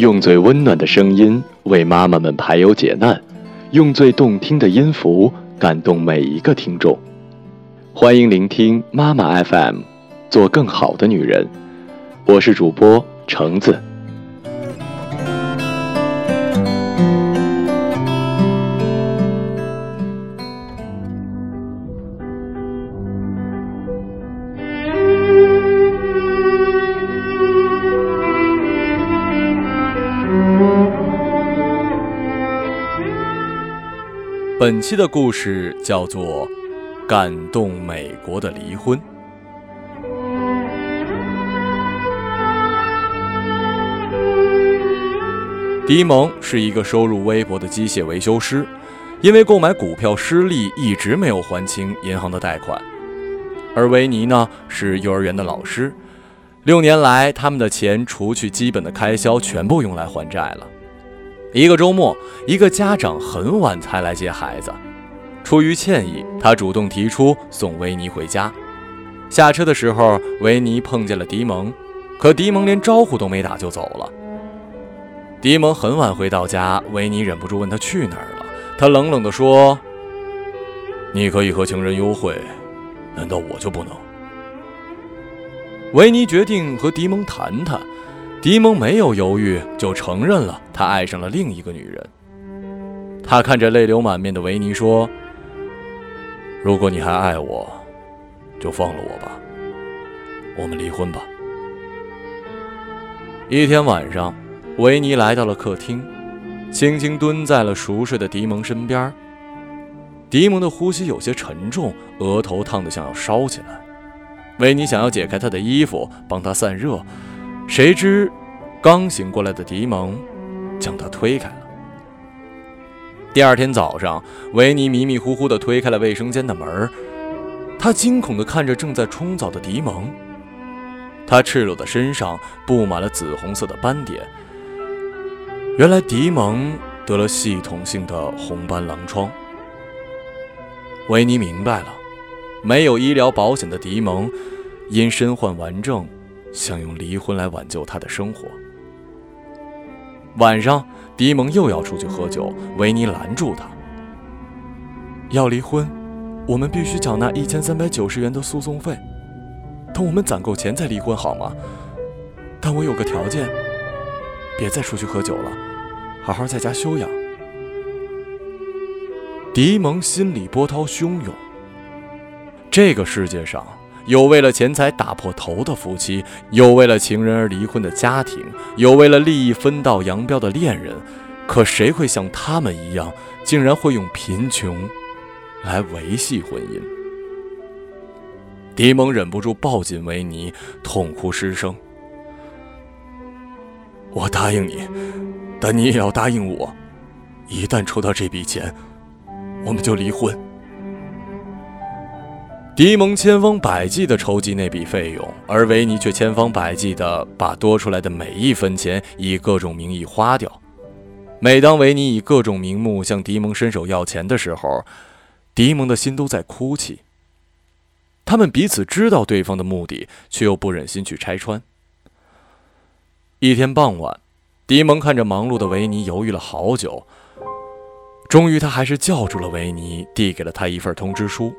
用最温暖的声音为妈妈们排忧解难，用最动听的音符感动每一个听众。欢迎聆听妈妈 FM，做更好的女人。我是主播橙子。本期的故事叫做《感动美国的离婚》。迪蒙是一个收入微薄的机械维修师，因为购买股票失利，一直没有还清银行的贷款。而维尼呢，是幼儿园的老师，六年来，他们的钱除去基本的开销，全部用来还债了。一个周末，一个家长很晚才来接孩子。出于歉意，他主动提出送维尼回家。下车的时候，维尼碰见了迪蒙，可迪蒙连招呼都没打就走了。迪蒙很晚回到家，维尼忍不住问他去哪儿了。他冷冷地说：“你可以和情人幽会，难道我就不能？”维尼决定和迪蒙谈谈。迪蒙没有犹豫，就承认了他爱上了另一个女人。他看着泪流满面的维尼说：“如果你还爱我，就放了我吧，我们离婚吧。”一天晚上，维尼来到了客厅，轻轻蹲在了熟睡的迪蒙身边。迪蒙的呼吸有些沉重，额头烫得像要烧起来。维尼想要解开他的衣服，帮他散热。谁知，刚醒过来的迪蒙将他推开了。第二天早上，维尼迷迷糊糊地推开了卫生间的门他惊恐地看着正在冲澡的迪蒙。他赤裸的身上布满了紫红色的斑点。原来迪蒙得了系统性的红斑狼疮。维尼明白了，没有医疗保险的迪蒙，因身患顽症。想用离婚来挽救他的生活。晚上，迪蒙又要出去喝酒，维尼拦住他：“要离婚，我们必须缴纳一千三百九十元的诉讼费。等我们攒够钱再离婚，好吗？但我有个条件，别再出去喝酒了，好好在家休养。”迪蒙心里波涛汹涌。这个世界上。有为了钱财打破头的夫妻，有为了情人而离婚的家庭，有为了利益分道扬镳的恋人，可谁会像他们一样，竟然会用贫穷来维系婚姻？迪蒙忍不住抱紧维尼，痛哭失声：“我答应你，但你也要答应我，一旦筹到这笔钱，我们就离婚。”迪蒙千方百计地筹集那笔费用，而维尼却千方百计地把多出来的每一分钱以各种名义花掉。每当维尼以各种名目向迪蒙伸手要钱的时候，迪蒙的心都在哭泣。他们彼此知道对方的目的，却又不忍心去拆穿。一天傍晚，迪蒙看着忙碌的维尼，犹豫了好久，终于他还是叫住了维尼，递给了他一份通知书。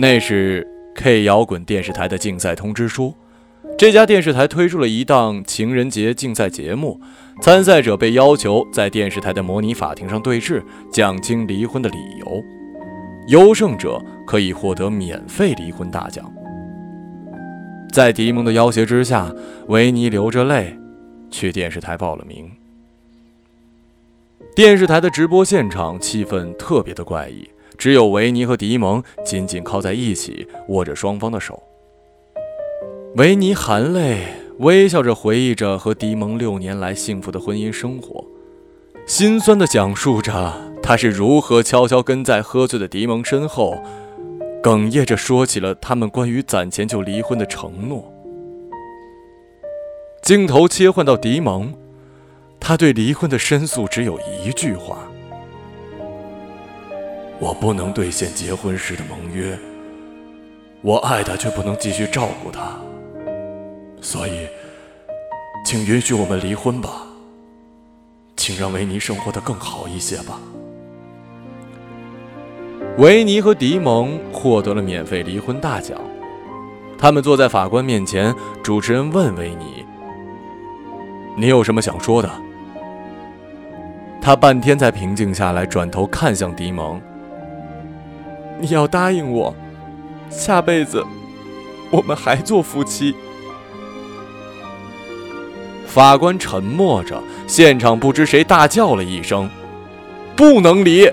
那是 K 摇滚电视台的竞赛通知书。这家电视台推出了一档情人节竞赛节目，参赛者被要求在电视台的模拟法庭上对质，讲清离婚的理由。优胜者可以获得免费离婚大奖。在迪蒙的要挟之下，维尼流着泪去电视台报了名。电视台的直播现场气氛特别的怪异。只有维尼和迪蒙紧紧靠在一起，握着双方的手。维尼含泪微笑着回忆着和迪蒙六年来幸福的婚姻生活，心酸地讲述着他是如何悄悄跟在喝醉的迪蒙身后，哽咽着说起了他们关于攒钱就离婚的承诺。镜头切换到迪蒙，他对离婚的申诉只有一句话。我不能兑现结婚时的盟约，我爱他却不能继续照顾他，所以，请允许我们离婚吧。请让维尼生活的更好一些吧。维尼和迪蒙获得了免费离婚大奖。他们坐在法官面前，主持人问维尼：“你有什么想说的？”他半天才平静下来，转头看向迪蒙：“你要答应我，下辈子我们还做夫妻。”法官沉默着，现场不知谁大叫了一声：“不能离！”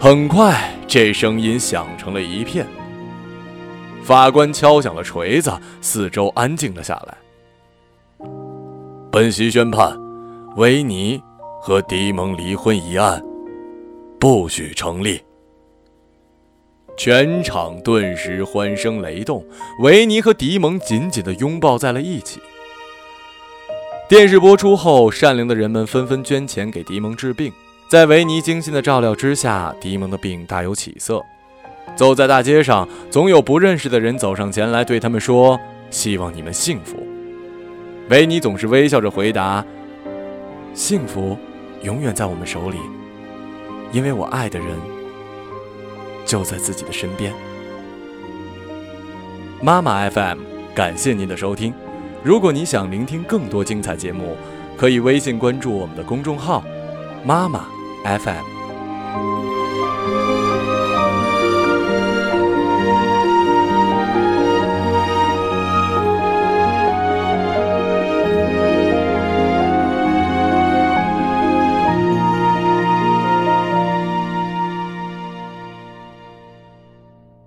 很快，这声音响成了一片。法官敲响了锤子，四周安静了下来。本席宣判，维尼和迪蒙离婚一案不许成立。全场顿时欢声雷动，维尼和迪蒙紧紧地拥抱在了一起。电视播出后，善良的人们纷纷捐钱给迪蒙治病。在维尼精心的照料之下，迪蒙的病大有起色。走在大街上，总有不认识的人走上前来，对他们说：“希望你们幸福。”维尼总是微笑着回答：“幸福永远在我们手里，因为我爱的人就在自己的身边。”妈妈 FM，感谢您的收听。如果你想聆听更多精彩节目，可以微信关注我们的公众号“妈妈”。FM。